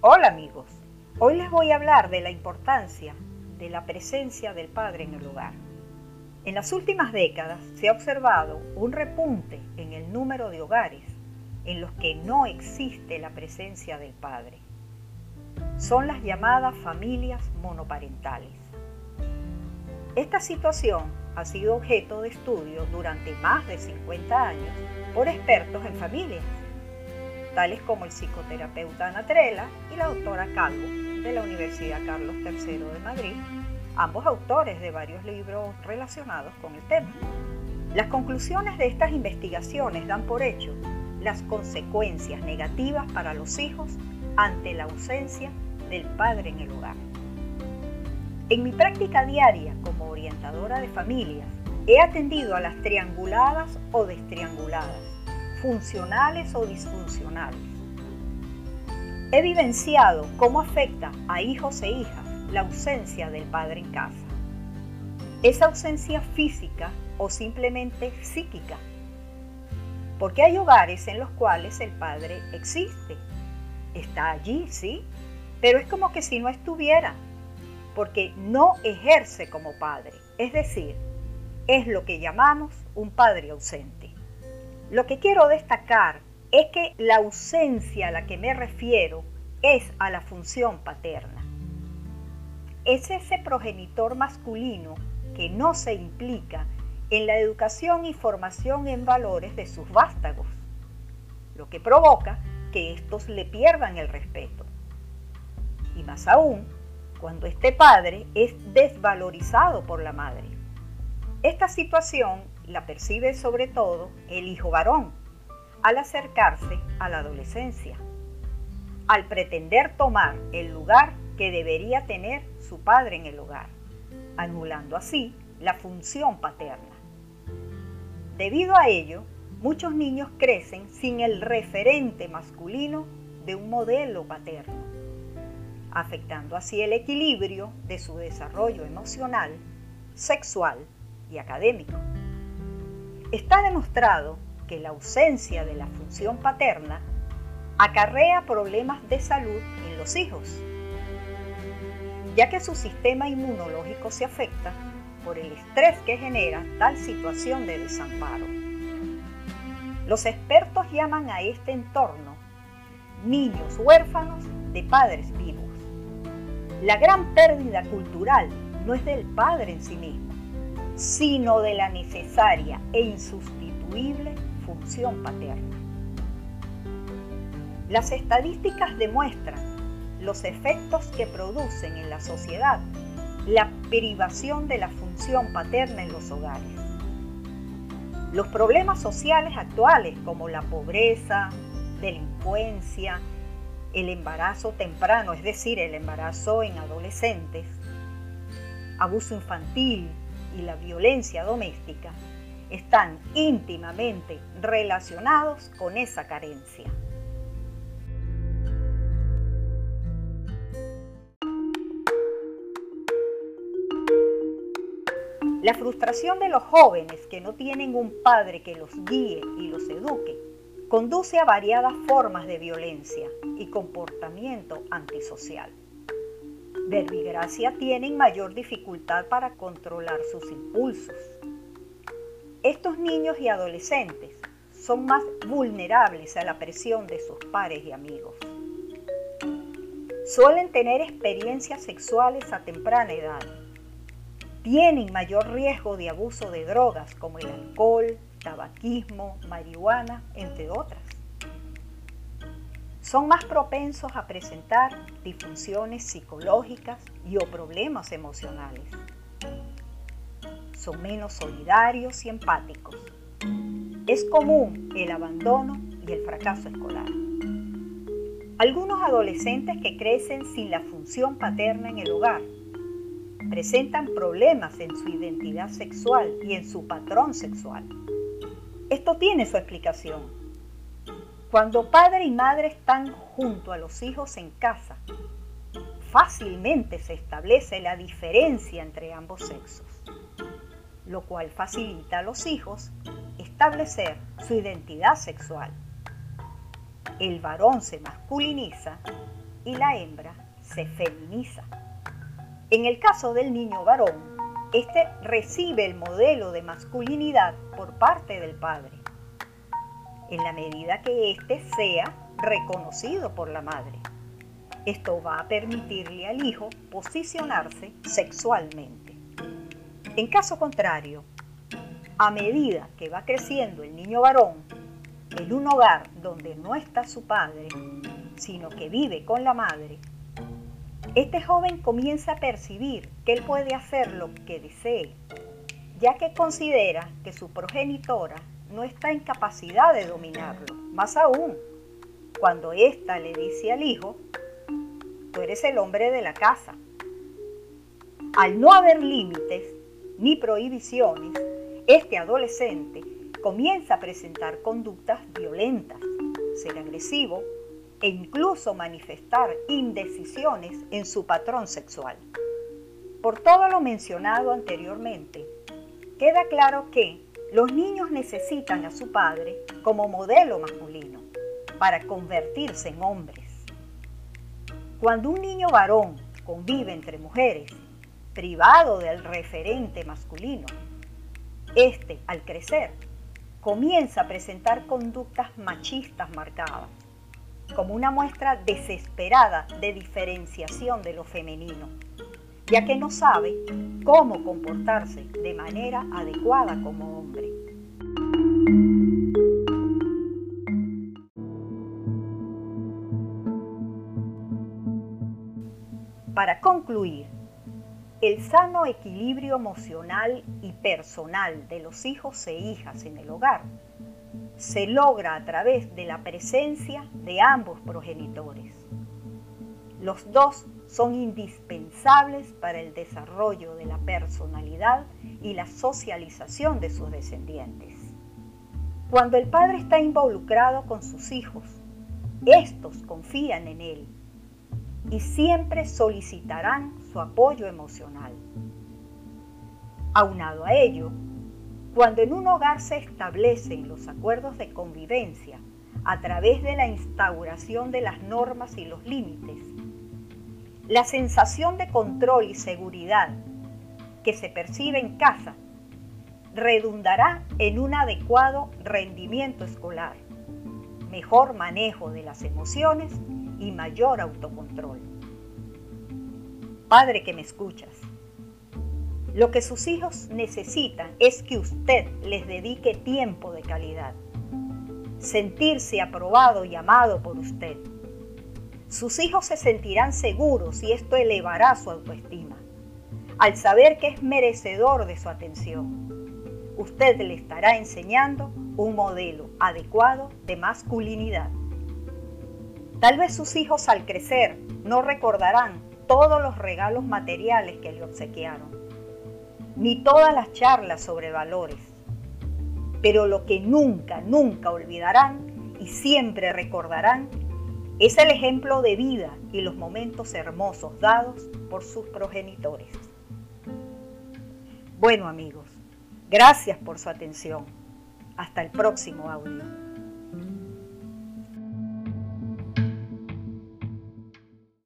Hola amigos, hoy les voy a hablar de la importancia de la presencia del padre en el hogar. En las últimas décadas se ha observado un repunte en el número de hogares en los que no existe la presencia del padre. Son las llamadas familias monoparentales. Esta situación ha sido objeto de estudio durante más de 50 años por expertos en familias, tales como el psicoterapeuta Ana Trela y la doctora Calvo de la Universidad Carlos III de Madrid, ambos autores de varios libros relacionados con el tema. Las conclusiones de estas investigaciones dan por hecho las consecuencias negativas para los hijos ante la ausencia del padre en el hogar. En mi práctica diaria como orientadora de familias, he atendido a las trianguladas o destrianguladas, funcionales o disfuncionales. He vivenciado cómo afecta a hijos e hijas la ausencia del padre en casa. Esa ausencia física o simplemente psíquica. Porque hay hogares en los cuales el padre existe. Está allí, sí, pero es como que si no estuviera porque no ejerce como padre, es decir, es lo que llamamos un padre ausente. Lo que quiero destacar es que la ausencia a la que me refiero es a la función paterna. Es ese progenitor masculino que no se implica en la educación y formación en valores de sus vástagos, lo que provoca que estos le pierdan el respeto. Y más aún, cuando este padre es desvalorizado por la madre. Esta situación la percibe sobre todo el hijo varón al acercarse a la adolescencia, al pretender tomar el lugar que debería tener su padre en el hogar, anulando así la función paterna. Debido a ello, muchos niños crecen sin el referente masculino de un modelo paterno afectando así el equilibrio de su desarrollo emocional, sexual y académico. Está demostrado que la ausencia de la función paterna acarrea problemas de salud en los hijos, ya que su sistema inmunológico se afecta por el estrés que genera tal situación de desamparo. Los expertos llaman a este entorno niños huérfanos de padres vivos. La gran pérdida cultural no es del padre en sí mismo, sino de la necesaria e insustituible función paterna. Las estadísticas demuestran los efectos que producen en la sociedad la privación de la función paterna en los hogares. Los problemas sociales actuales como la pobreza, delincuencia, el embarazo temprano, es decir, el embarazo en adolescentes, abuso infantil y la violencia doméstica, están íntimamente relacionados con esa carencia. La frustración de los jóvenes que no tienen un padre que los guíe y los eduque conduce a variadas formas de violencia y comportamiento antisocial. Verbigracia tienen mayor dificultad para controlar sus impulsos. Estos niños y adolescentes son más vulnerables a la presión de sus pares y amigos. Suelen tener experiencias sexuales a temprana edad. Tienen mayor riesgo de abuso de drogas como el alcohol, tabaquismo, marihuana, entre otras. Son más propensos a presentar disfunciones psicológicas y o problemas emocionales. Son menos solidarios y empáticos. Es común el abandono y el fracaso escolar. Algunos adolescentes que crecen sin la función paterna en el hogar presentan problemas en su identidad sexual y en su patrón sexual. Esto tiene su explicación. Cuando padre y madre están junto a los hijos en casa, fácilmente se establece la diferencia entre ambos sexos, lo cual facilita a los hijos establecer su identidad sexual. El varón se masculiniza y la hembra se feminiza. En el caso del niño varón, este recibe el modelo de masculinidad por parte del padre, en la medida que éste sea reconocido por la madre. Esto va a permitirle al hijo posicionarse sexualmente. En caso contrario, a medida que va creciendo el niño varón, en un hogar donde no está su padre, sino que vive con la madre, este joven comienza a percibir que él puede hacer lo que desee, ya que considera que su progenitora no está en capacidad de dominarlo. Más aún, cuando ésta le dice al hijo, tú eres el hombre de la casa. Al no haber límites ni prohibiciones, este adolescente comienza a presentar conductas violentas, ser agresivo, e incluso manifestar indecisiones en su patrón sexual. Por todo lo mencionado anteriormente, queda claro que los niños necesitan a su padre como modelo masculino para convertirse en hombres. Cuando un niño varón convive entre mujeres, privado del referente masculino, este, al crecer, comienza a presentar conductas machistas marcadas como una muestra desesperada de diferenciación de lo femenino, ya que no sabe cómo comportarse de manera adecuada como hombre. Para concluir, el sano equilibrio emocional y personal de los hijos e hijas en el hogar se logra a través de la presencia de ambos progenitores. Los dos son indispensables para el desarrollo de la personalidad y la socialización de sus descendientes. Cuando el padre está involucrado con sus hijos, estos confían en él y siempre solicitarán su apoyo emocional. Aunado a ello, cuando en un hogar se establecen los acuerdos de convivencia a través de la instauración de las normas y los límites, la sensación de control y seguridad que se percibe en casa redundará en un adecuado rendimiento escolar, mejor manejo de las emociones y mayor autocontrol. Padre que me escuchas, lo que sus hijos necesitan es que usted les dedique tiempo de calidad. Sentirse aprobado y amado por usted. Sus hijos se sentirán seguros y esto elevará su autoestima. Al saber que es merecedor de su atención, usted le estará enseñando un modelo adecuado de masculinidad. Tal vez sus hijos al crecer no recordarán todos los regalos materiales que le obsequiaron ni todas las charlas sobre valores. Pero lo que nunca, nunca olvidarán y siempre recordarán es el ejemplo de vida y los momentos hermosos dados por sus progenitores. Bueno amigos, gracias por su atención. Hasta el próximo audio.